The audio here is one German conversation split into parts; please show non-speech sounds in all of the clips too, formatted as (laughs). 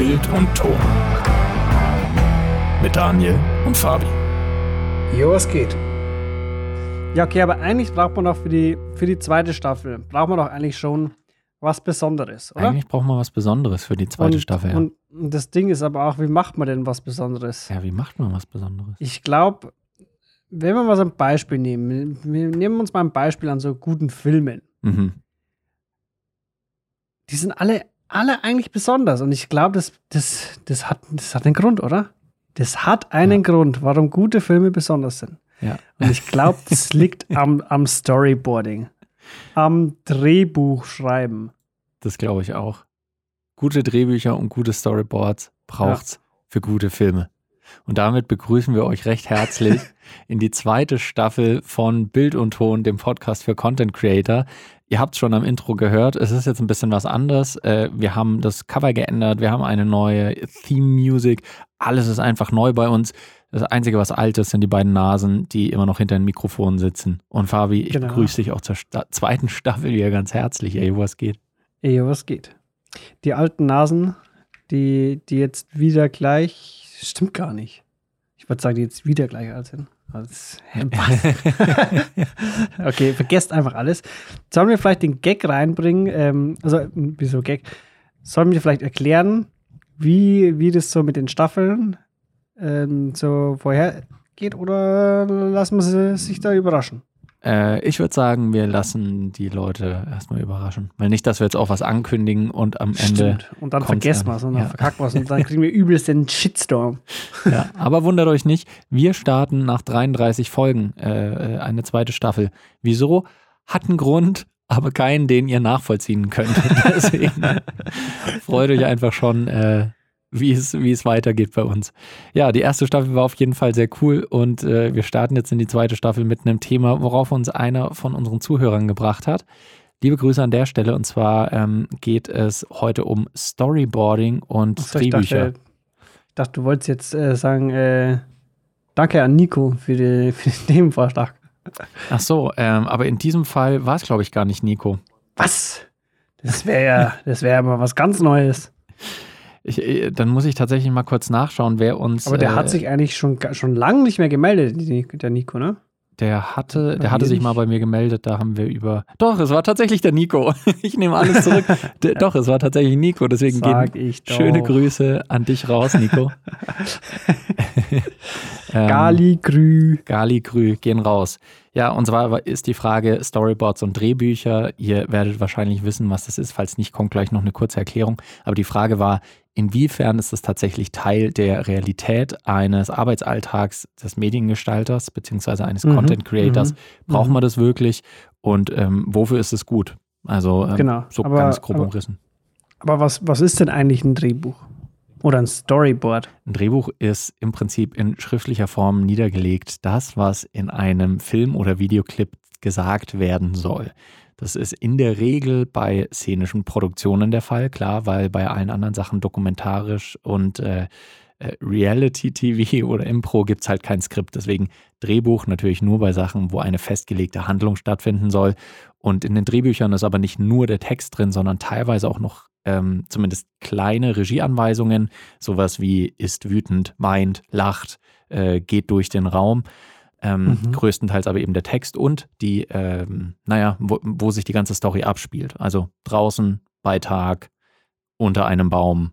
Bild und Ton. Mit Daniel und Fabi. Jo, was geht? Ja, okay, aber eigentlich braucht man doch für die, für die zweite Staffel, braucht man doch eigentlich schon was Besonderes, oder? Eigentlich braucht man was Besonderes für die zweite und, Staffel. Ja. Und das Ding ist aber auch, wie macht man denn was Besonderes? ja, wie macht man was Besonderes? Ich glaube, wenn wir mal so ein Beispiel nehmen, wir nehmen uns mal ein Beispiel an so guten Filmen. Mhm. Die sind alle, alle eigentlich besonders. Und ich glaube, das, das, das, hat, das hat einen Grund, oder? Das hat einen Grund, warum gute Filme besonders sind. Ja. Und ich glaube, das (laughs) liegt am, am Storyboarding, am Drehbuchschreiben. Das glaube ich auch. Gute Drehbücher und gute Storyboards braucht's für gute Filme. Und damit begrüßen wir euch recht herzlich (laughs) in die zweite Staffel von Bild und Ton, dem Podcast für Content Creator. Ihr habt schon am Intro gehört, es ist jetzt ein bisschen was anderes. Äh, Wir haben das Cover geändert, wir haben eine neue Theme Music. Alles ist einfach neu bei uns. Das Einzige, was alt ist, sind die beiden Nasen, die immer noch hinter den Mikrofonen sitzen. Und Fabi, ich Genau. begrüße dich auch zur Sta zweiten Staffel wieder ganz herzlich. Ey, was geht? Ey, was geht? Die alten Nasen, die, die jetzt wieder gleich, stimmt gar nicht. Ich würde sagen, die jetzt wieder gleich alt sind. (laughs) (laughs) Okay, vergesst einfach alles. Sollen wir vielleicht den Gag reinbringen? Ähm, also, wieso Gag? Sollen wir vielleicht erklären, wie, wie das so mit den Staffeln ähm, so vorher geht oder lassen wir sie sich da überraschen? Äh, ich würde sagen, wir lassen die Leute erstmal überraschen. Weil nicht, dass wir jetzt auch was ankündigen und am Ende. Stimmt. Und dann vergessen wir es und dann Ja. verkacken wir es und (laughs) dann kriegen wir übelst den Shitstorm. Ja, aber wundert euch nicht, wir starten nach 33 Folgen äh, eine zweite Staffel. Wieso? Hat einen Grund, aber keinen, den ihr nachvollziehen könnt. (laughs) Deswegen (laughs) freut euch einfach schon, äh, wie es, wie es weitergeht bei uns. Ja, die erste Staffel war auf jeden Fall sehr cool und äh, wir starten jetzt in die zweite Staffel mit einem Thema, worauf uns einer von unseren Zuhörern gebracht hat. Liebe Grüße an der Stelle und zwar ähm, geht es heute um Storyboarding und ich Drehbücher. dachte, ich dachte, du wolltest jetzt äh, sagen, äh, danke an Nico für, die, (laughs) für den Themenvorschlag. Ach so, ähm, aber in diesem Fall war es, glaube ich, gar nicht Nico. Was? Das wäre ja, das wäre ja mal was ganz Neues. Ich, äh, dann muss ich tatsächlich mal kurz nachschauen, wer uns. Aber der äh, hat sich eigentlich schon, schon lange nicht mehr gemeldet, der Nico, ne? Der hatte, der hatte sich nicht. mal bei mir gemeldet, da haben wir über. Doch, es war tatsächlich der Nico. (laughs) Ich nehme alles zurück. (laughs) D doch, es war tatsächlich Nico, deswegen Sag gehen schöne Grüße an dich raus, Nico. (laughs) ähm, Gali Grü. Gali Grü gehen raus. Ja, und zwar ist die Frage Storyboards und Drehbücher. Ihr werdet wahrscheinlich wissen, was das ist. Falls nicht, kommt gleich noch eine kurze Erklärung. Aber die Frage war, inwiefern ist das tatsächlich Teil der Realität eines Arbeitsalltags des Mediengestalters beziehungsweise eines Mhm, Content Creators? mhm, Braucht mhm. man das wirklich? Und ähm, wofür ist es gut? Also ähm, Genau, so aber- ganz grob aber- umrissen. Aber was, was ist denn eigentlich ein Drehbuch? Oder ein Storyboard? Ein Drehbuch ist im Prinzip in schriftlicher Form niedergelegt, das, was in einem Film oder Videoclip gesagt werden soll. Das ist in der Regel bei szenischen Produktionen der Fall, klar, weil bei allen anderen Sachen dokumentarisch und äh, äh, Reality-TV (laughs) oder Impro gibt es halt kein Skript. Deswegen Drehbuch natürlich nur bei Sachen, wo eine festgelegte Handlung stattfinden soll. Und in den Drehbüchern ist aber nicht nur der Text drin, sondern teilweise auch noch ähm, zumindest kleine Regieanweisungen, sowas wie ist wütend, weint, lacht, äh, geht durch den Raum. Ähm, Mhm. Größtenteils aber eben der Text und die, ähm, naja, wo, wo sich die ganze Story abspielt. Also draußen, bei Tag, unter einem Baum,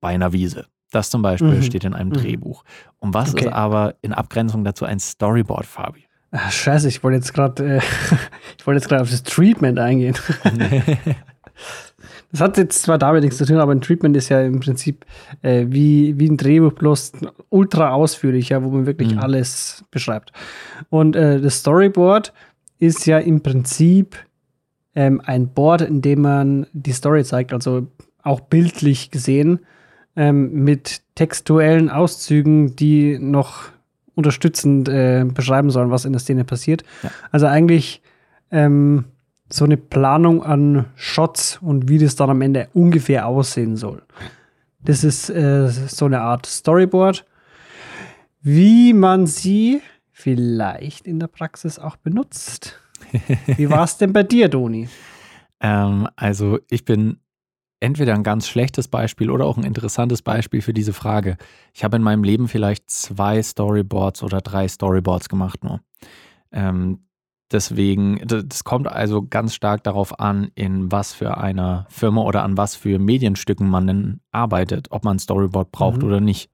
bei einer Wiese. Das zum Beispiel Mhm. steht in einem Mhm. Drehbuch. Und was Okay. ist aber in Abgrenzung dazu ein Storyboard, Fabi? Ah, scheiße, ich wollte jetzt gerade äh, (laughs) ich wollte jetzt gerade auf das Treatment eingehen. (laughs) (laughs) Das hat jetzt zwar damit nichts zu tun, aber ein Treatment ist ja im Prinzip äh, wie, wie ein Drehbuch, bloß ultra ausführlich, ja, wo man wirklich Mhm. alles beschreibt. Und äh, das Storyboard ist ja im Prinzip ähm, ein Board, in dem man die Story zeigt, also auch bildlich gesehen, ähm, mit textuellen Auszügen, die noch unterstützend äh, beschreiben sollen, was in der Szene passiert. Ja. Also eigentlich ähm, so eine Planung an Shots und wie das dann am Ende ungefähr aussehen soll. Das ist äh, so eine Art Storyboard, wie man sie vielleicht in der Praxis auch benutzt. (laughs) Wie war es denn bei dir, Doni? Ähm, also ich bin entweder ein ganz schlechtes Beispiel oder auch ein interessantes Beispiel für diese Frage. Ich habe in meinem Leben vielleicht zwei Storyboards oder drei Storyboards gemacht nur. Ähm, deswegen, das kommt also ganz stark darauf an, in was für einer Firma oder an was für Medienstücken man denn arbeitet, ob man ein Storyboard braucht mhm. oder nicht.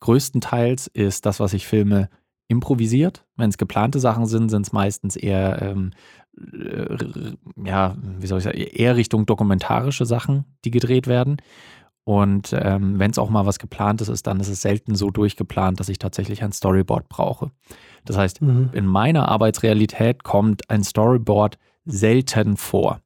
Größtenteils ist das, was ich filme, improvisiert. Wenn es geplante Sachen sind, sind es meistens eher ähm, äh, ja, wie soll ich sagen, eher Richtung dokumentarische Sachen, die gedreht werden. Und ähm, wenn es auch mal was geplantes ist, dann ist es selten so durchgeplant, dass ich tatsächlich ein Storyboard brauche. Das heißt, mhm. in meiner Arbeitsrealität kommt ein Storyboard selten vor.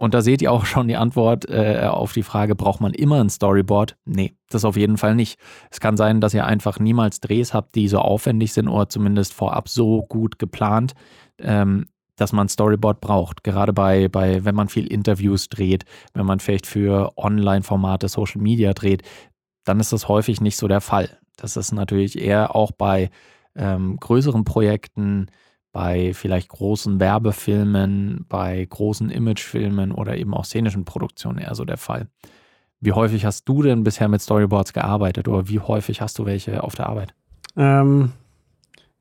Und da seht ihr auch schon die Antwort äh, auf die Frage, braucht man immer ein Storyboard? Nee, das auf jeden Fall nicht. Es kann sein, dass ihr einfach niemals Drehs habt, die so aufwendig sind oder zumindest vorab so gut geplant, ähm, dass man Storyboard braucht. Gerade bei, bei, wenn man viel Interviews dreht, wenn man vielleicht für Online-Formate Social Media dreht, dann ist das häufig nicht so der Fall. Das ist natürlich eher auch bei ähm, größeren Projekten, bei vielleicht großen Werbefilmen, bei großen Imagefilmen oder eben auch szenischen Produktionen eher so der Fall. Wie häufig hast du denn bisher mit Storyboards gearbeitet oder wie häufig hast du welche auf der Arbeit? Ähm,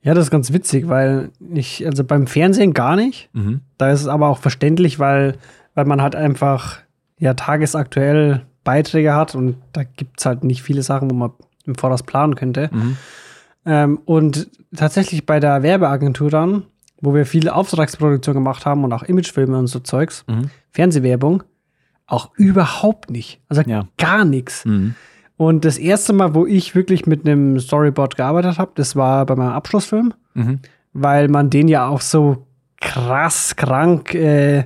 ja, das ist ganz witzig, weil ich, also beim Fernsehen gar nicht. Mhm. Da ist es aber auch verständlich, weil, weil man halt einfach ja tagesaktuell Beiträge hat und da gibt es halt nicht viele Sachen, wo man im Voraus planen könnte. Mhm. Ähm, und tatsächlich bei der Werbeagentur dann, wo wir viele Auftragsproduktion gemacht haben und auch Imagefilme und so Zeugs, mhm. Fernsehwerbung, auch überhaupt nicht. Also ja. gar nichts. Mhm. Und das erste Mal, wo ich wirklich mit einem Storyboard gearbeitet habe, das war bei meinem Abschlussfilm, mhm. weil man den ja auch so krass krank äh,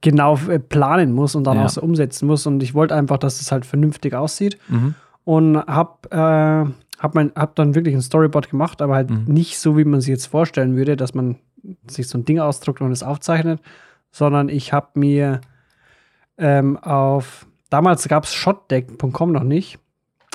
genau äh, planen muss und dann ja. auch so umsetzen muss. Und ich wollte einfach, dass es halt vernünftig aussieht. Mhm. Und habe äh, hab, hab dann wirklich ein Storyboard gemacht, aber halt mhm. nicht so, wie man sich jetzt vorstellen würde, dass man sich so ein Ding ausdruckt und es aufzeichnet, sondern ich habe mir ähm, auf, damals gab es shotdeck.com noch nicht,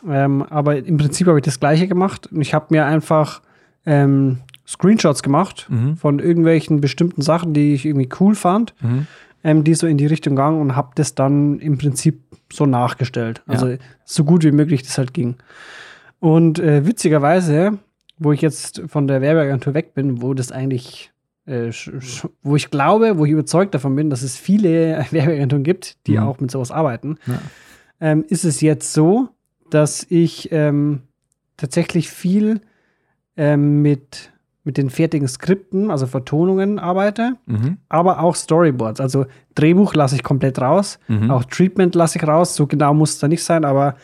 ähm, aber im Prinzip habe ich das Gleiche gemacht. Und ich habe mir einfach ähm, Screenshots gemacht mhm. von irgendwelchen bestimmten Sachen, die ich irgendwie cool fand, mhm. ähm, die so in die Richtung gegangen und habe das dann im Prinzip so nachgestellt. Also ja. so gut wie möglich das halt ging. Und äh, witzigerweise, wo ich jetzt von der Werbeagentur weg bin, wo das eigentlich, äh, wo ich glaube, wo ich überzeugt davon bin, dass es viele (laughs) Werbeagenturen gibt, die mhm. auch mit sowas arbeiten, ja. ähm, ist es jetzt so, dass ich ähm, tatsächlich viel ähm, mit, mit den fertigen Skripten, also Vertonungen arbeite, mhm. aber auch Storyboards. Also Drehbuch lasse ich komplett raus, mhm. auch Treatment lasse ich raus. So genau muss es da nicht sein, aber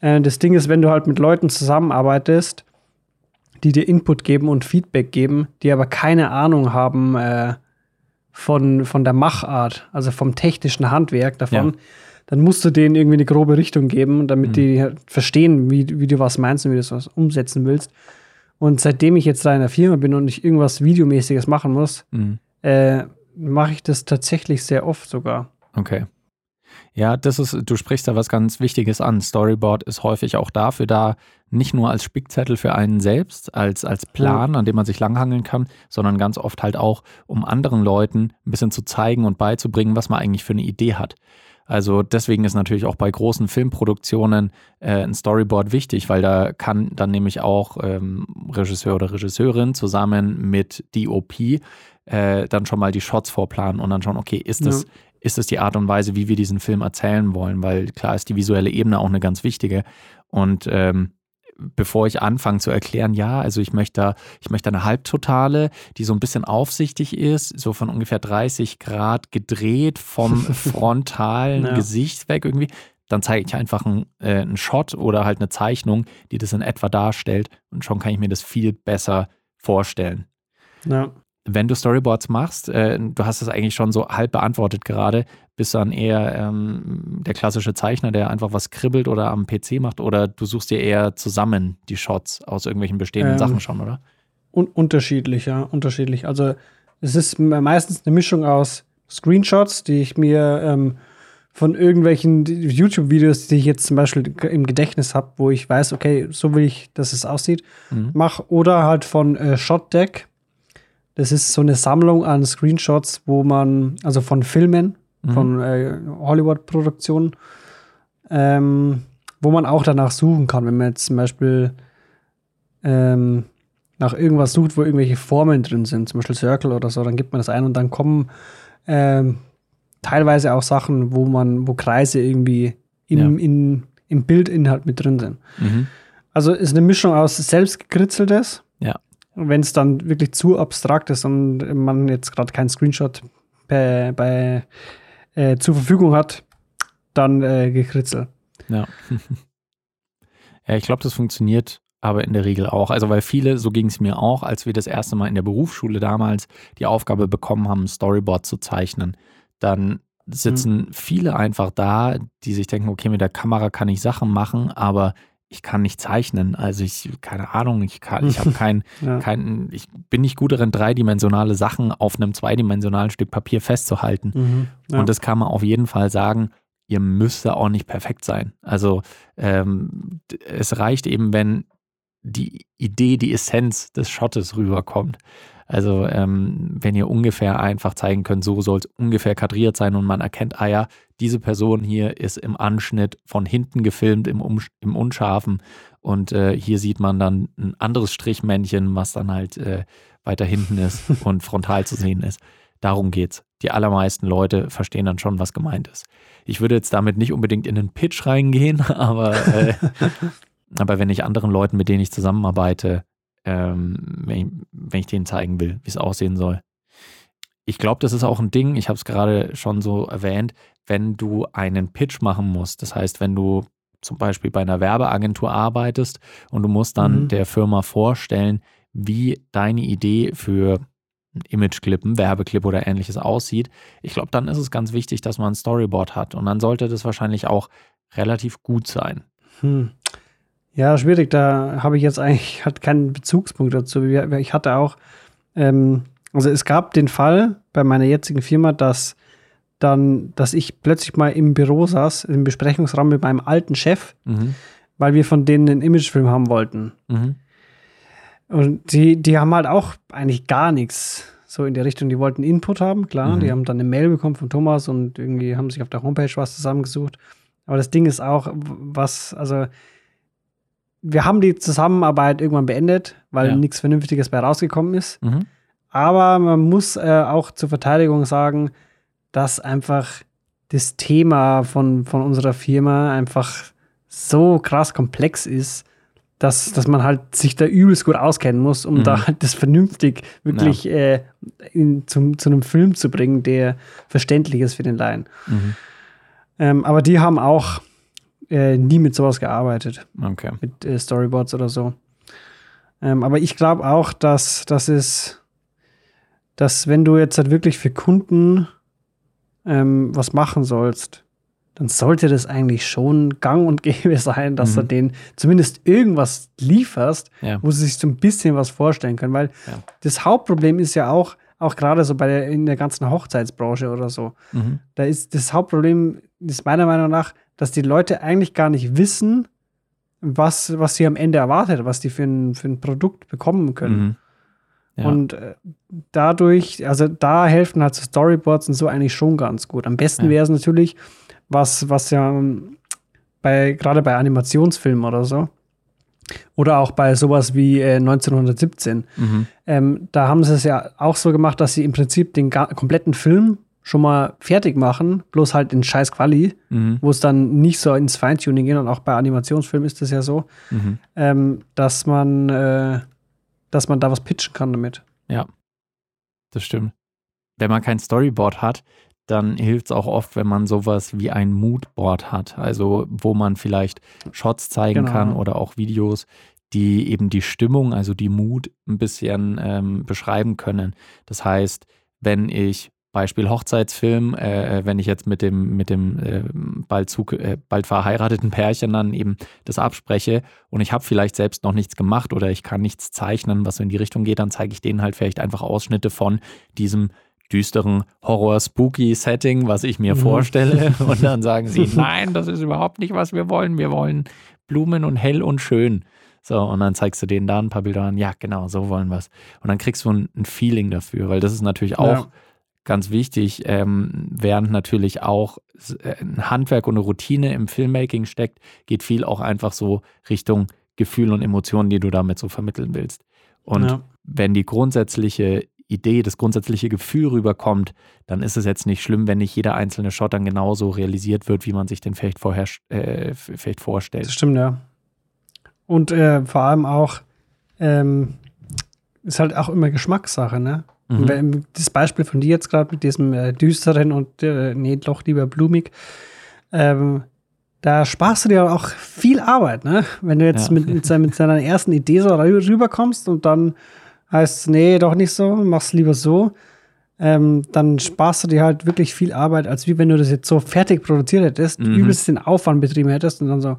äh, das Ding ist, wenn du halt mit Leuten zusammenarbeitest, die dir Input geben und Feedback geben, die aber keine Ahnung haben äh, von, von der Machart, also vom technischen Handwerk davon. Ja dann musst du denen irgendwie eine grobe Richtung geben, damit mhm. die halt verstehen, wie, wie du was meinst und wie du das umsetzen willst. Und seitdem ich jetzt da in der Firma bin und ich irgendwas Videomäßiges machen muss, mhm. äh, mache ich das tatsächlich sehr oft sogar. Okay. Ja, das ist, du sprichst da was ganz Wichtiges an. Storyboard ist häufig auch dafür da, nicht nur als Spickzettel für einen selbst, als, als Plan, an dem man sich langhangeln kann, sondern ganz oft halt auch, um anderen Leuten ein bisschen zu zeigen und beizubringen, was man eigentlich für eine Idee hat. Also deswegen ist natürlich auch bei großen Filmproduktionen äh, ein Storyboard wichtig, weil da kann dann nämlich auch ähm, Regisseur oder Regisseurin zusammen mit DOP äh, dann schon mal die Shots vorplanen und dann schauen, okay, ist das, ja. Ist das die Art und Weise, wie wir diesen Film erzählen wollen? Weil klar ist die visuelle Ebene auch eine ganz wichtige. Und ähm, bevor ich anfange zu erklären, ja, also ich möchte, ich möchte eine Halbtotale, die so ein bisschen aufsichtig ist, so von ungefähr 30 Grad gedreht vom (laughs) frontalen ja. Gesicht weg irgendwie, dann zeige ich einfach einen, äh, einen Shot oder halt eine Zeichnung, die das in etwa darstellt und schon kann ich mir das viel besser vorstellen. Ja wenn du Storyboards machst, äh, du hast es eigentlich schon so halb beantwortet gerade, bist du dann eher ähm, der klassische Zeichner, der einfach was kribbelt oder am PC macht oder du suchst dir eher zusammen die Shots aus irgendwelchen bestehenden ähm, Sachen schon, oder? Un unterschiedlich, ja, unterschiedlich. Also es ist meistens eine Mischung aus Screenshots, die ich mir ähm, von irgendwelchen YouTube-Videos, die ich jetzt zum Beispiel im Gedächtnis habe, wo ich weiß, okay, so will ich, dass es aussieht, mhm. mache, oder halt von äh, Shotdeck das ist so eine Sammlung an Screenshots, wo man, also von Filmen, Mhm. von äh, Hollywood-Produktionen, ähm, wo man auch danach suchen kann, wenn man jetzt zum Beispiel ähm, nach irgendwas sucht, wo irgendwelche Formeln drin sind, zum Beispiel Circle oder so, dann gibt man das ein und dann kommen ähm, teilweise auch Sachen, wo man, wo Kreise irgendwie im, Ja. in, im Bildinhalt mit drin sind. Mhm. Also ist eine Mischung aus selbstgekritzeltes. Wenn es dann wirklich zu abstrakt ist und man jetzt gerade keinen Screenshot bei, bei äh, zur Verfügung hat, dann äh, gekritzel. Ja. (laughs) ja, ich glaube, das funktioniert aber in der Regel auch. Also, weil viele, so ging es mir auch, als wir das erste Mal in der Berufsschule damals die Aufgabe bekommen haben, ein Storyboard zu zeichnen, dann sitzen viele einfach da, die sich denken, okay, mit der Kamera kann ich Sachen machen, aber ich kann nicht zeichnen. Also ich, keine Ahnung, ich kann, ich habe (laughs) kein, Ja. kein, ich bin nicht gut darin, dreidimensionale Sachen auf einem zweidimensionalen Stück Papier festzuhalten. Mhm. Ja. Und das kann man auf jeden Fall sagen, ihr müsst da auch nicht perfekt sein. Also ähm, es reicht eben, wenn die Idee, die Essenz des Shottes rüberkommt. Also ähm, wenn ihr ungefähr einfach zeigen könnt, so soll es ungefähr kadriert sein und man erkennt, ah ja, diese Person hier ist im Anschnitt von hinten gefilmt, im, um, im Unscharfen und äh, hier sieht man dann ein anderes Strichmännchen, was dann halt äh, weiter hinten ist (laughs) und frontal zu sehen ist. Darum geht's. Die allermeisten Leute verstehen dann schon, was gemeint ist. Ich würde jetzt damit nicht unbedingt in den Pitch reingehen, (laughs) aber, äh, (laughs) aber wenn ich anderen Leuten, mit denen ich zusammenarbeite, ähm, wenn, ich, wenn ich denen zeigen will, wie es aussehen soll. Ich glaube, das ist auch ein Ding, ich habe es gerade schon so erwähnt, wenn du einen Pitch machen musst. Das heißt, wenn du zum Beispiel bei einer Werbeagentur arbeitest und du musst dann Mhm. der Firma vorstellen, wie deine Idee für Imageclip, ein Werbeclip oder ähnliches aussieht. Ich glaube, dann ist es ganz wichtig, dass man ein Storyboard hat und dann sollte das wahrscheinlich auch relativ gut sein. Hm. Ja, schwierig. Da habe ich jetzt eigentlich (laughs) halt keinen Bezugspunkt dazu. Ich hatte auch, ähm, also es gab den Fall bei meiner jetzigen Firma, dass dann, dass ich plötzlich mal im Büro saß, im Besprechungsraum mit meinem alten Chef, Mhm. weil wir von denen einen Imagefilm haben wollten. Mhm. Und die, die haben halt auch eigentlich gar nichts so in der Richtung. Die wollten Input haben, klar. Mhm. Die haben dann eine Mail bekommen von Thomas und irgendwie haben sich auf der Homepage was zusammengesucht. Aber das Ding ist auch, was, also wir haben die Zusammenarbeit irgendwann beendet, weil Ja. nichts Vernünftiges bei rausgekommen ist. Mhm. Aber man muss äh, auch zur Verteidigung sagen, dass einfach das Thema von, von unserer Firma einfach so krass komplex ist, dass, dass man halt sich da übelst gut auskennen muss, um Mhm. da halt das vernünftig wirklich äh, in, zum, zu einem Film zu bringen, der verständlich ist für den Laien. Mhm. Ähm, aber die haben auch äh, nie mit sowas gearbeitet Okay. mit äh, Storyboards oder so. Ähm, aber ich glaube auch, dass das ist, dass wenn du jetzt halt wirklich für Kunden ähm, was machen sollst, dann sollte das eigentlich schon gang und gäbe (laughs) sein, dass du Mhm. denen zumindest irgendwas lieferst, Ja. wo sie sich so ein bisschen was vorstellen können. Weil Ja. das Hauptproblem ist ja auch, auch gerade so bei der, in der ganzen Hochzeitsbranche oder so, Mhm. da ist das Hauptproblem, ist meiner Meinung nach, dass die Leute eigentlich gar nicht wissen, was, was sie am Ende erwartet, was die für ein, für ein Produkt bekommen können. Mhm. Ja. Und äh, dadurch, also da helfen halt so Storyboards und so eigentlich schon ganz gut. Am besten Ja. wäre es natürlich, was, was ja ähm, bei, gerade bei Animationsfilmen oder so, oder auch bei sowas wie äh, 1917, Mhm. ähm, da haben sie es ja auch so gemacht, dass sie im Prinzip den kompletten Film schon mal fertig machen, bloß halt in scheiß Quali, Mhm. wo es dann nicht so ins Feintuning geht und auch bei Animationsfilmen ist das ja so, Mhm. ähm, dass man äh, dass man da was pitchen kann damit. Ja, das stimmt. Wenn man kein Storyboard hat, dann hilft es auch oft, wenn man sowas wie ein Moodboard hat, also wo man vielleicht Shots zeigen Genau. kann oder auch Videos, die eben die Stimmung, also die Mood ein bisschen ähm, beschreiben können. Das heißt, wenn ich Beispiel Hochzeitsfilm, äh, wenn ich jetzt mit dem, mit dem äh, bald, zu, äh, bald verheirateten Pärchen dann eben das abspreche und ich habe vielleicht selbst noch nichts gemacht oder ich kann nichts zeichnen, was so in die Richtung geht, dann zeige ich denen halt vielleicht einfach Ausschnitte von diesem düsteren Horror-Spooky-Setting, was ich mir Mhm. vorstelle. (laughs) Und dann sagen sie, nein, das ist überhaupt nicht, was wir wollen. Wir wollen Blumen und hell und schön. So, und dann zeigst du denen da ein paar Bilder an. Ja, genau, so wollen wir es. Und dann kriegst du ein, ein Feeling dafür, weil das ist natürlich auch Ja. Ganz wichtig, ähm, während natürlich auch äh, ein Handwerk und eine Routine im Filmmaking steckt, geht viel auch einfach so Richtung Gefühl und Emotionen, die du damit so vermitteln willst. Und ja. wenn die grundsätzliche Idee, das grundsätzliche Gefühl rüberkommt, dann ist es jetzt nicht schlimm, wenn nicht jeder einzelne Shot dann genauso realisiert wird, wie man sich den vielleicht vorher äh, vielleicht vorstellt. Das stimmt, ja. Und äh, vor allem auch, ähm, ist halt auch immer Geschmackssache, ne? Mhm. Das Beispiel von dir jetzt gerade mit diesem äh, düsteren und äh, nee, doch lieber blumig, ähm, da sparst du dir auch viel Arbeit, ne? Wenn du jetzt ja. mit, mit, mit, seiner ersten Idee so rüberkommst und dann heißt es, nee, doch nicht so, mach's lieber so, ähm, dann sparst du dir halt wirklich viel Arbeit, als wie wenn du das jetzt so fertig produziert hättest, mhm. übelst den Aufwand betrieben hättest und dann so,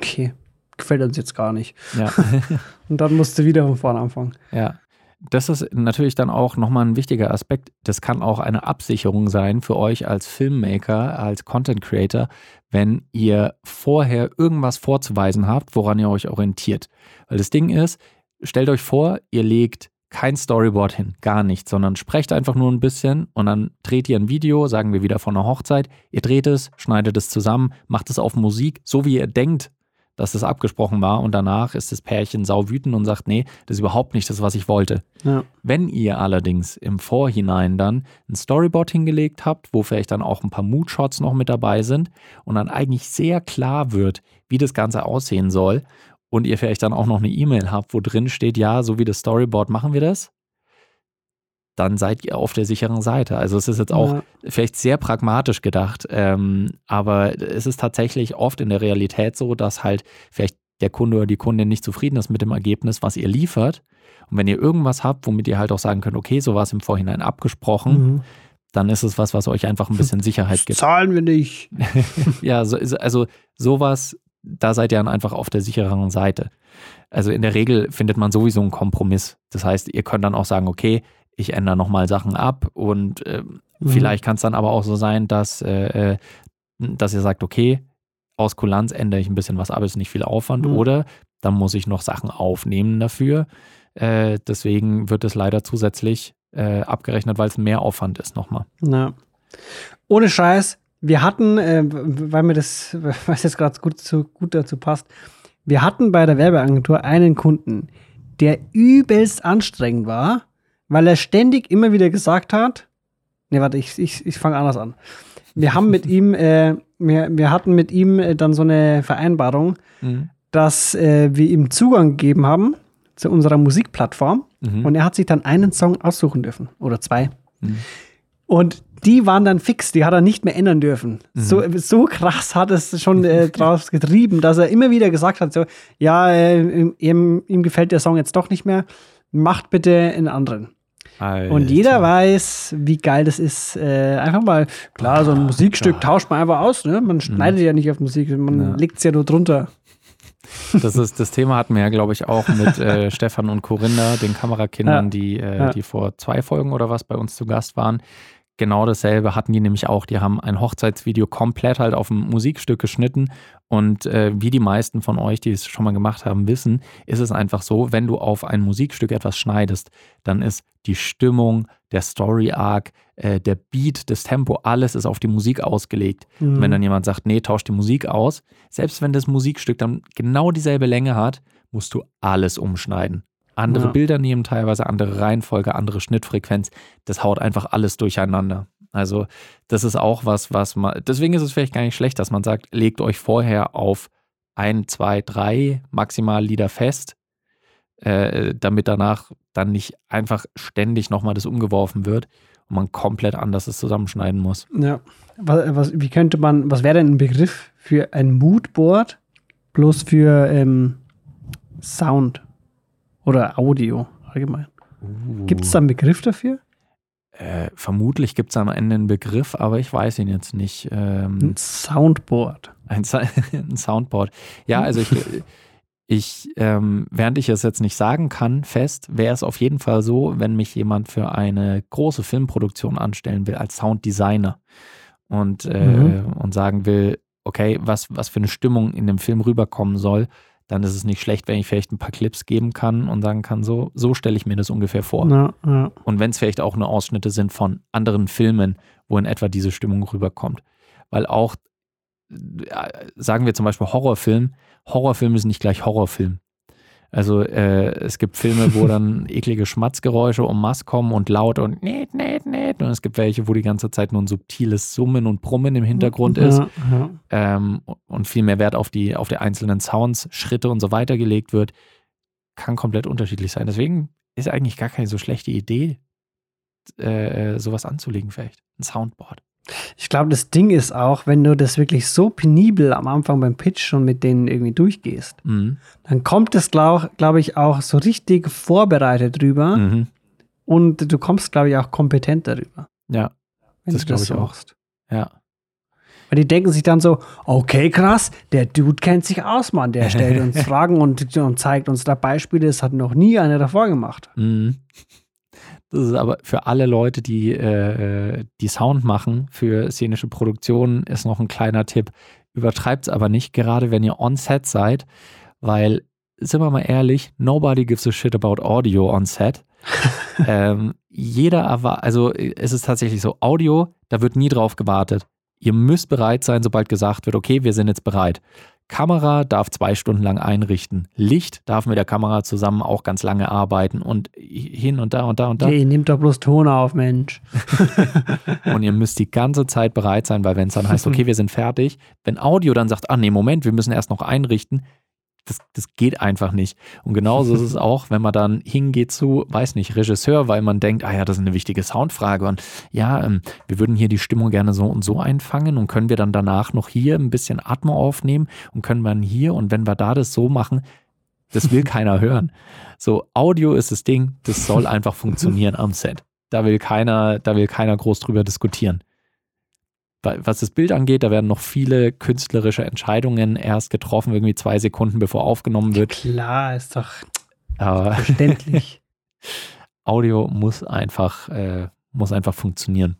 okay, gefällt uns jetzt gar nicht. Ja. (laughs) und dann musst du wieder von vorne anfangen. Ja. Das ist natürlich dann auch nochmal ein wichtiger Aspekt. Das kann auch eine Absicherung sein für euch als Filmmaker, als Content Creator, wenn ihr vorher irgendwas vorzuweisen habt, woran ihr euch orientiert. Weil das Ding ist, stellt euch vor, ihr legt kein Storyboard hin, gar nichts, sondern sprecht einfach nur ein bisschen und dann dreht ihr ein Video, sagen wir wieder von einer Hochzeit, ihr dreht es, schneidet es zusammen, macht es auf Musik, so wie ihr denkt, dass es abgesprochen war und danach ist das Pärchen sau wütend und sagt, nee, das ist überhaupt nicht das, was ich wollte. Ja. Wenn ihr allerdings im Vorhinein dann ein Storyboard hingelegt habt, wo vielleicht dann auch ein paar Moodshots noch mit dabei sind und dann eigentlich sehr klar wird, wie das Ganze aussehen soll und ihr vielleicht dann auch noch eine E-Mail habt, wo drin steht, ja, so wie das Storyboard machen wir das, dann seid ihr auf der sicheren Seite. Also es ist jetzt auch ja. vielleicht sehr pragmatisch gedacht, ähm, aber es ist tatsächlich oft in der Realität so, dass halt vielleicht der Kunde oder die Kundin nicht zufrieden ist mit dem Ergebnis, was ihr liefert. Und wenn ihr irgendwas habt, womit ihr halt auch sagen könnt, okay, so war es im Vorhinein abgesprochen, mhm. dann ist es was, was euch einfach ein bisschen (laughs) Sicherheit gibt. Zahlen wir nicht. (laughs) ja, so, also sowas, da seid ihr dann einfach auf der sichereren Seite. Also in der Regel findet man sowieso einen Kompromiss. Das heißt, ihr könnt dann auch sagen, okay, ich ändere nochmal Sachen ab und äh, mhm. vielleicht kann es dann aber auch so sein, dass, äh, äh, dass ihr sagt, okay, aus Kulanz ändere ich ein bisschen was ab, ist nicht viel Aufwand mhm. oder dann muss ich noch Sachen aufnehmen dafür. Äh, deswegen wird es leider zusätzlich äh, abgerechnet, weil es mehr Aufwand ist nochmal. Ja. Ohne Scheiß, wir hatten, äh, weil mir das, (laughs) was jetzt gerade gut, gut dazu passt, wir hatten bei der Werbeagentur einen Kunden, der übelst anstrengend war weil er ständig immer wieder gesagt hat, ne, warte, ich, ich, ich fange anders an. Wir haben mit ihm, äh, wir, wir hatten mit ihm äh, dann so eine Vereinbarung, mhm. dass äh, wir ihm Zugang gegeben haben zu unserer Musikplattform mhm. und er hat sich dann einen Song aussuchen dürfen oder zwei. Mhm. Und die waren dann fix, die hat er nicht mehr ändern dürfen. Mhm. So, so krass hat es schon äh, (laughs) draus getrieben, dass er immer wieder gesagt hat: so, ja, äh, ihm, ihm gefällt der Song jetzt doch nicht mehr, macht bitte einen anderen. Alter. Und jeder weiß, wie geil das ist. Äh, einfach mal, klar, so ein Musikstück tauscht man einfach aus. Ne? Man schneidet mhm. ja nicht auf Musik, man ja. legt es ja nur drunter. Das ist das Thema hatten wir ja, glaube ich, auch mit äh, (laughs) Stefan und Corinna, den Kamerakindern, ja. die, äh, ja. die vor zwei Folgen oder was bei uns zu Gast waren genau dasselbe hatten die nämlich auch. Die haben ein Hochzeitsvideo komplett halt auf ein Musikstück geschnitten. Und äh, wie die meisten von euch, die es schon mal gemacht haben, wissen, ist es einfach so, wenn du auf ein Musikstück etwas schneidest, dann ist die Stimmung, der Story-Arc, äh, der Beat, das Tempo, alles ist auf die Musik ausgelegt. Mhm. Und wenn dann jemand sagt, nee, tausch die Musik aus, selbst wenn das Musikstück dann genau dieselbe Länge hat, musst du alles umschneiden andere ja. Bilder nehmen, teilweise andere Reihenfolge, andere Schnittfrequenz. Das haut einfach alles durcheinander. Also, das ist auch was, was man. Deswegen ist es vielleicht gar nicht schlecht, dass man sagt, legt euch vorher auf ein, zwei, drei maximal Lieder fest, äh, damit danach dann nicht einfach ständig nochmal das umgeworfen wird und man komplett anders es zusammenschneiden muss. Ja. Was, was, wie könnte man, was wäre denn ein Begriff für ein Moodboard bloß für ähm, Sound? Oder Audio allgemein. Uh. Gibt es da einen Begriff dafür? Äh, vermutlich gibt es am Ende einen Begriff, aber ich weiß ihn jetzt nicht. Ähm, ein Soundboard. Ein, (laughs) ein, Soundboard. Ja, also ich, ich ähm, während ich es jetzt nicht sagen kann, fest, wäre es auf jeden Fall so, wenn mich jemand für eine große Filmproduktion anstellen will als Sounddesigner und, äh, mhm. und sagen will, okay, was, was für eine Stimmung in dem Film rüberkommen soll, dann ist es nicht schlecht, wenn ich vielleicht ein paar Clips geben kann und sagen kann, so, so stelle ich mir das ungefähr vor. Ja, ja. Und wenn es vielleicht auch nur Ausschnitte sind von anderen Filmen, wo in etwa diese Stimmung rüberkommt. Weil auch, äh, sagen wir zum Beispiel Horrorfilm, Horrorfilm ist nicht gleich Horrorfilm. Also äh, es gibt Filme, wo dann eklige Schmatzgeräusche um Mass kommen und laut und net, net, net. Und es gibt welche, wo die ganze Zeit nur ein subtiles Summen und Brummen im Hintergrund ist Ja, ja. ähm, und viel mehr Wert auf die, auf die einzelnen Sounds, Schritte und so weiter gelegt wird, kann komplett unterschiedlich sein. Deswegen ist eigentlich gar keine so schlechte Idee, äh, sowas anzulegen, vielleicht. Ein Soundboard. Ich glaube, das Ding ist auch, wenn du das wirklich so penibel am Anfang beim Pitch schon mit denen irgendwie durchgehst, Mhm. dann kommt es, glaube glaub ich, auch so richtig vorbereitet rüber Mhm. und du kommst, glaube ich, auch kompetent darüber, Ja, wenn Das du das ich so auch. machst. ja. Weil die denken sich dann so, okay, krass, der Dude kennt sich aus, Mann. Der stellt (laughs) uns Fragen und, und zeigt uns da Beispiele. Das hat noch nie einer davor gemacht. Mhm. Das ist aber für alle Leute, die, äh, die Sound machen für szenische Produktionen, ist noch ein kleiner Tipp. Übertreibt es aber nicht, gerade wenn ihr on set seid, weil, sind wir mal ehrlich, nobody gives a shit about Audio on set. (laughs) ähm, jeder erwartet, also es ist tatsächlich so, Audio, da wird nie drauf gewartet. Ihr müsst bereit sein, sobald gesagt wird, okay, wir sind jetzt bereit. Kamera darf zwei Stunden lang einrichten. Licht darf mit der Kamera zusammen auch ganz lange arbeiten und hin und da und da und da. Okay, nimmt doch bloß Ton auf, Mensch. (laughs) Und ihr müsst die ganze Zeit bereit sein, weil wenn es dann heißt, okay, wir sind fertig, wenn Audio dann sagt, ah nee, Moment, wir müssen erst noch einrichten, das, das geht einfach nicht. Und genauso ist es (laughs) auch, wenn man dann hingeht zu, weiß nicht, Regisseur, weil man denkt, ah ja, das ist eine wichtige Soundfrage und ja, ähm, wir würden hier die Stimmung gerne so und so einfangen und können wir dann danach noch hier ein bisschen Atmo aufnehmen und können wir dann hier und wenn wir da das so machen, das will (laughs) keiner hören. So, Audio ist das Ding, das soll (laughs) einfach funktionieren am Set. Da will keiner, da will keiner groß drüber diskutieren. Was das Bild angeht, da werden noch viele künstlerische Entscheidungen erst getroffen, irgendwie zwei Sekunden bevor aufgenommen wird. Klar, ist doch verständlich. (laughs) Audio muss einfach, äh, muss einfach funktionieren.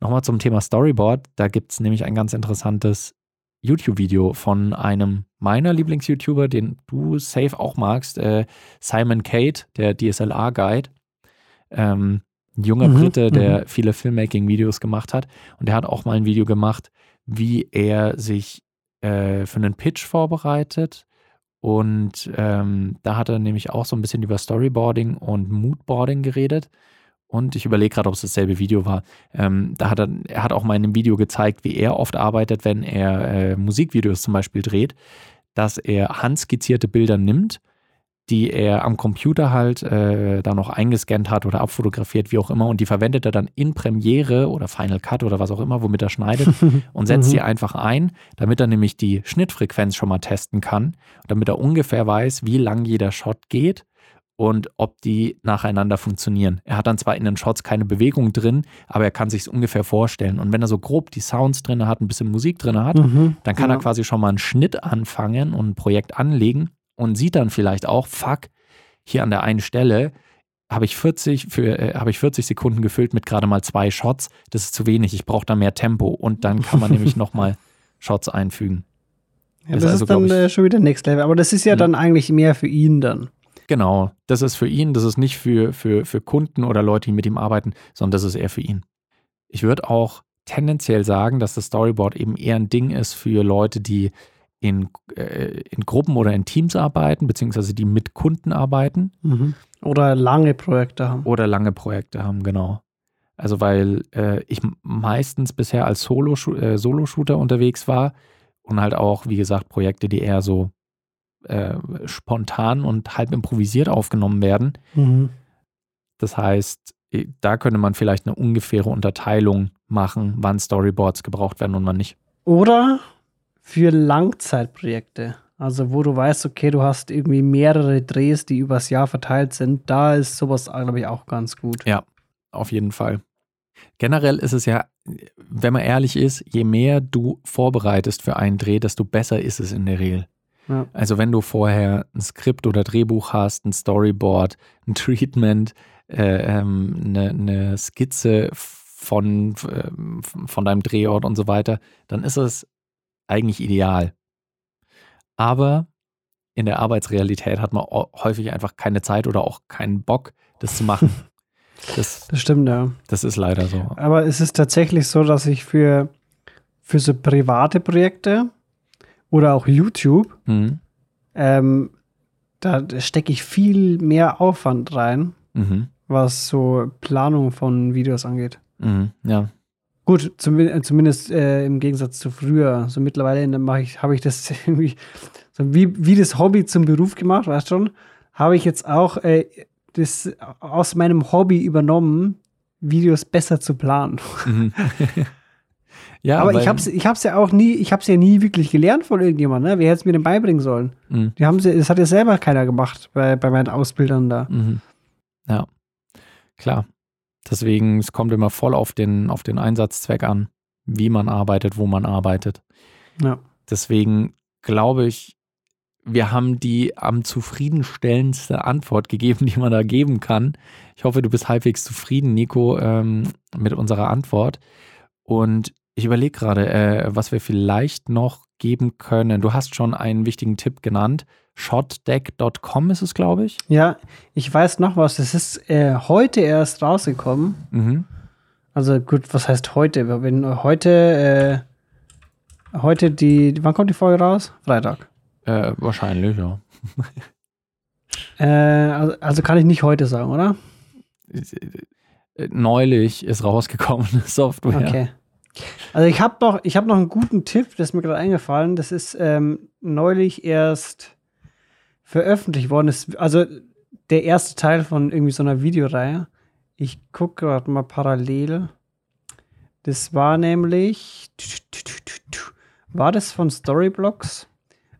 Nochmal zum Thema Storyboard. Da gibt es nämlich ein ganz interessantes YouTube-Video von einem meiner Lieblings-YouTuber, den du safe auch magst, äh, Simon Kate, der DSLR-Guide. Ähm, ein junger Mhm, Brite, der viele Filmmaking-Videos gemacht hat. Und der hat auch mal ein Video gemacht, wie er sich äh, für einen Pitch vorbereitet. Und ähm, da hat er nämlich auch so ein bisschen über Storyboarding und Moodboarding geredet. Und ich überlege gerade, ob es dasselbe Video war. Ähm, da hat er, er hat auch mal in einem Video gezeigt, wie er oft arbeitet, wenn er äh, Musikvideos zum Beispiel dreht, dass er handskizzierte Bilder nimmt, die er am Computer halt äh, da noch eingescannt hat oder abfotografiert, wie auch immer, und die verwendet er dann in Premiere oder Final Cut oder was auch immer, womit er schneidet (laughs) und setzt Mhm. die einfach ein, damit er nämlich die Schnittfrequenz schon mal testen kann, damit er ungefähr weiß, wie lang jeder Shot geht und ob die nacheinander funktionieren. Er hat dann zwar in den Shots keine Bewegung drin, aber er kann sich ungefähr vorstellen. Und wenn er so grob die Sounds drin hat, ein bisschen Musik drin hat, Mhm. dann kann Ja. er quasi schon mal einen Schnitt anfangen und ein Projekt anlegen und sieht dann vielleicht auch, fuck, hier an der einen Stelle habe ich 40 für äh, habe ich 40 Sekunden gefüllt mit gerade mal zwei Shots. Das ist zu wenig. Ich brauche da mehr Tempo und dann kann man (laughs) nämlich noch mal Shots einfügen. Ja, Ist das also, ist dann ich- äh, schon wieder Next Level. Aber das ist ja dann eigentlich mehr für ihn dann. Genau, das ist für ihn, das ist nicht für, für, für Kunden oder Leute, die mit ihm arbeiten, sondern das ist eher für ihn. Ich würde auch tendenziell sagen, dass das Storyboard eben eher ein Ding ist für Leute, die in, äh, in Gruppen oder in Teams arbeiten, beziehungsweise die mit Kunden arbeiten Mhm. Oder lange Projekte haben. oder lange Projekte haben, genau. Also weil äh, ich meistens bisher als Solo äh, Solo-Shooter unterwegs war und halt auch, wie gesagt, Projekte, die eher so äh, spontan und halb improvisiert aufgenommen werden. Mhm. Das heißt, da könnte man vielleicht eine ungefähre Unterteilung machen, wann Storyboards gebraucht werden und wann nicht. Oder für Langzeitprojekte. Also wo du weißt, okay, du hast irgendwie mehrere Drehs, die übers Jahr verteilt sind. Da ist sowas, glaube ich, auch ganz gut. Ja. Auf jeden Fall. Generell ist es ja, wenn man ehrlich ist, je mehr du vorbereitest für einen Dreh, desto besser ist es in der Regel. Ja. Also wenn du vorher ein Skript oder Drehbuch hast, ein Storyboard, ein Treatment, äh, ähm, eine, eine Skizze von, ähm, von deinem Drehort und so weiter, dann ist es eigentlich ideal. Aber in der Arbeitsrealität hat man häufig einfach keine Zeit oder auch keinen Bock, das zu machen. (laughs) Das, Das stimmt, ja. das ist leider so. Aber es ist tatsächlich so, dass ich für, für so private Projekte oder auch YouTube, Mhm. ähm, da stecke ich viel mehr Aufwand rein, Mhm. was so Planung von Videos angeht. Mhm. Ja. Gut, zumindest, zumindest äh, im Gegensatz zu früher. So mittlerweile mache ich, habe ich das (laughs) irgendwie so wie, wie das Hobby zum Beruf gemacht, weißt schon, habe ich jetzt auch äh, das aus meinem Hobby übernommen, Videos besser zu planen. Mhm. (laughs) ja, Aber ich habe es ich hab's ja auch nie, ich habe es ja nie wirklich gelernt von irgendjemandem. Ne? Wer hätte es mir denn beibringen sollen? Mhm. Die haben sie, das hat ja selber keiner gemacht bei, bei meinen Ausbildern da. Mhm. Ja, klar. Deswegen, es kommt immer voll auf den, auf den Einsatzzweck an, wie man arbeitet, wo man arbeitet. Ja. Deswegen glaube ich, wir haben die am zufriedenstellendste Antwort gegeben, (laughs) die man da geben kann. Ich hoffe, du bist halbwegs zufrieden, Nico, ähm, mit unserer Antwort. Und ich überlege gerade, äh, was wir vielleicht noch geben können. Du hast schon einen wichtigen Tipp genannt. Shotdeck.com ist es, glaube ich. Ja, ich weiß noch was. Das ist äh, heute erst rausgekommen. Mhm. Also gut, was heißt heute? Wenn heute, äh, heute die, wann kommt die Folge raus? Freitag. Äh, wahrscheinlich, ja. Also, also kann ich nicht heute sagen, oder? Äh, Neulich ist rausgekommen, (laughs) Software. Okay. Also ich habe noch, ich habe noch einen guten Tipp, das ist mir gerade eingefallen. Das ist ähm, neulich erst veröffentlicht worden. Das, also der erste Teil von irgendwie so einer Videoreihe. Ich gucke gerade mal parallel. Das war nämlich, war das von Storyblocks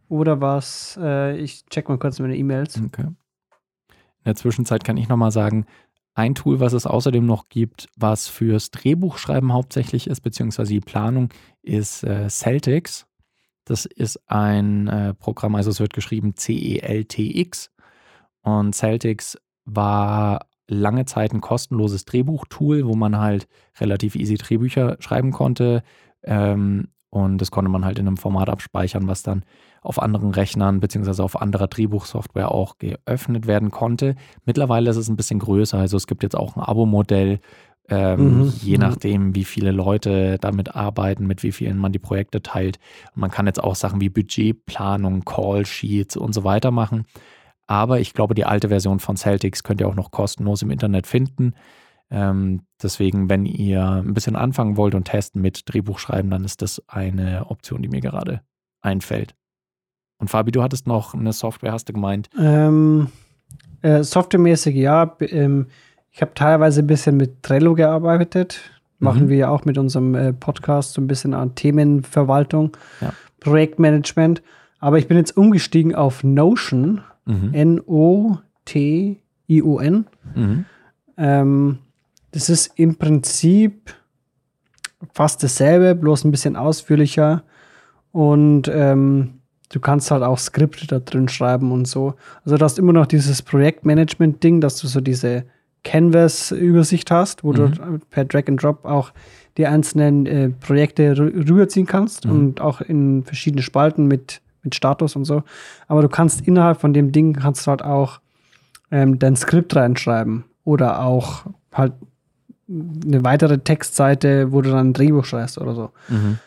oder was? Äh, ich check mal kurz meine E-Mails. Okay. In der Zwischenzeit kann ich nochmal sagen, ein Tool, was es außerdem noch gibt, was fürs Drehbuchschreiben hauptsächlich ist, beziehungsweise die Planung, ist äh, Celtics. Das ist ein äh, Programm, also es wird geschrieben C-E-L-T-X. Und Celtics war lange Zeit ein kostenloses Drehbuchtool, wo man halt relativ easy Drehbücher schreiben konnte. Ähm, und das konnte man halt in einem Format abspeichern, was dann auf anderen Rechnern beziehungsweise auf anderer Drehbuchsoftware auch geöffnet werden konnte. Mittlerweile ist es ein bisschen größer, also es gibt jetzt auch ein Abo-Modell, ähm, Mhm, je mhm. nachdem, wie viele Leute damit arbeiten, mit wie vielen man die Projekte teilt. Und man kann jetzt auch Sachen wie Budgetplanung, Call-Sheets und so weiter machen. Aber ich glaube, die alte Version von Celtics könnt ihr auch noch kostenlos im Internet finden. Ähm, deswegen, wenn ihr ein bisschen anfangen wollt und testen mit Drehbuchschreiben, dann ist das eine Option, die mir gerade einfällt. Und Fabi, du hattest noch eine Software, hast du gemeint? Ähm, äh, softwaremäßig ja. Ähm, ich habe teilweise ein bisschen mit Trello gearbeitet. Machen Mhm. wir ja auch mit unserem äh, Podcast so ein bisschen an Themenverwaltung, Ja. Projektmanagement. Aber ich bin jetzt umgestiegen auf Notion, Mhm. N-O-T-I-O-N. Mhm. Ähm, das ist im Prinzip fast dasselbe, bloß ein bisschen ausführlicher. Und ähm, du kannst halt auch Skripte da drin schreiben und so. Also du hast immer noch dieses Projektmanagement-Ding, dass du so diese Canvas-Übersicht hast, wo du per Drag and Drop auch die einzelnen äh, Projekte rü- rüberziehen kannst Mhm. und auch in verschiedene Spalten mit, mit Status und so. Aber du kannst innerhalb von dem Ding kannst du halt auch ähm, dein Skript reinschreiben oder auch halt eine weitere Textseite, wo du dann ein Drehbuch schreibst oder so. Mhm.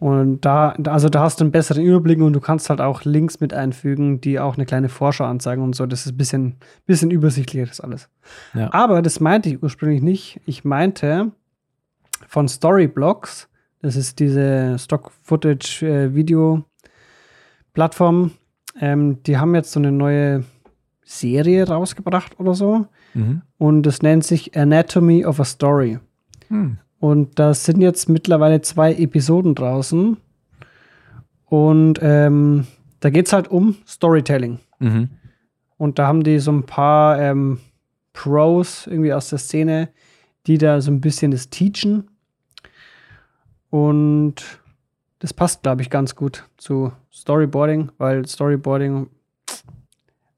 Und da, also da hast du einen besseren Überblick und du kannst halt auch Links mit einfügen, die auch eine kleine Vorschau anzeigen und so. Das ist ein bisschen, bisschen übersichtlicher, das alles. Ja. Aber das meinte ich ursprünglich nicht. Ich meinte von Storyblocks, das ist diese Stock-Footage-Video-Plattform, ähm, die haben jetzt so eine neue Serie rausgebracht oder so. Mhm. Und das nennt sich Anatomy of a Story. Hm. Und da sind jetzt mittlerweile zwei Episoden draußen. Und ähm, da geht es halt um Storytelling. Mhm. Und da haben die so ein paar ähm, Pros irgendwie aus der Szene, die da so ein bisschen das teachen. Und das passt, glaube ich, ganz gut zu Storyboarding, weil Storyboarding,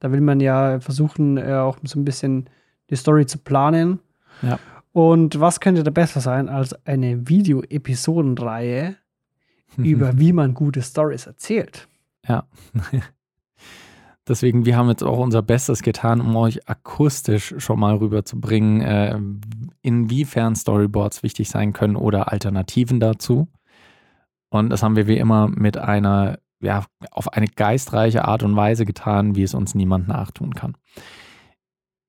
da will man ja versuchen, äh, auch so ein bisschen die Story zu planen. Ja. Und was könnte da besser sein als eine Video-Episodenreihe (laughs) über wie man gute Stories erzählt? Ja. (laughs) Deswegen, wir haben jetzt auch unser Bestes getan, um euch akustisch schon mal rüberzubringen, äh, inwiefern Storyboards wichtig sein können oder Alternativen dazu. Und das haben wir wie immer mit einer, ja, auf eine geistreiche Art und Weise getan, wie es uns niemand nachtun kann.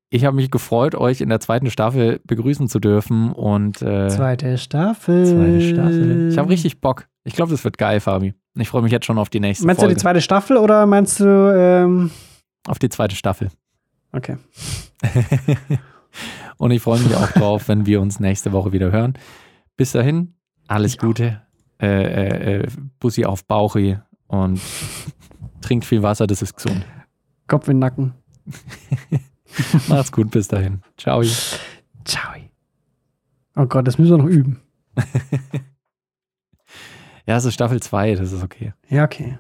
Ich habe mich gefreut, euch in der zweiten Staffel begrüßen zu dürfen und äh, Zweite Staffel. zweite Staffel. Ich habe richtig Bock. Ich glaube, das wird geil, Fabi. Ich freue mich jetzt schon auf die nächste Meinst Folge. du die zweite Staffel oder meinst du, ähm, auf die zweite Staffel. okay. (laughs) und ich freue mich auch drauf, wenn wir uns nächste Woche wieder hören. Bis dahin, alles Ich. Gute. Äh, äh, äh, Bussi auf Bauchi und (laughs) trinkt viel Wasser, das ist gesund. Kopf in den Nacken. (laughs) (laughs) Macht's gut, bis dahin. Ciao. Ciao. Oh Gott, das müssen wir noch üben. (laughs) Ja, es ist Staffel 2, das ist okay. Ja, okay.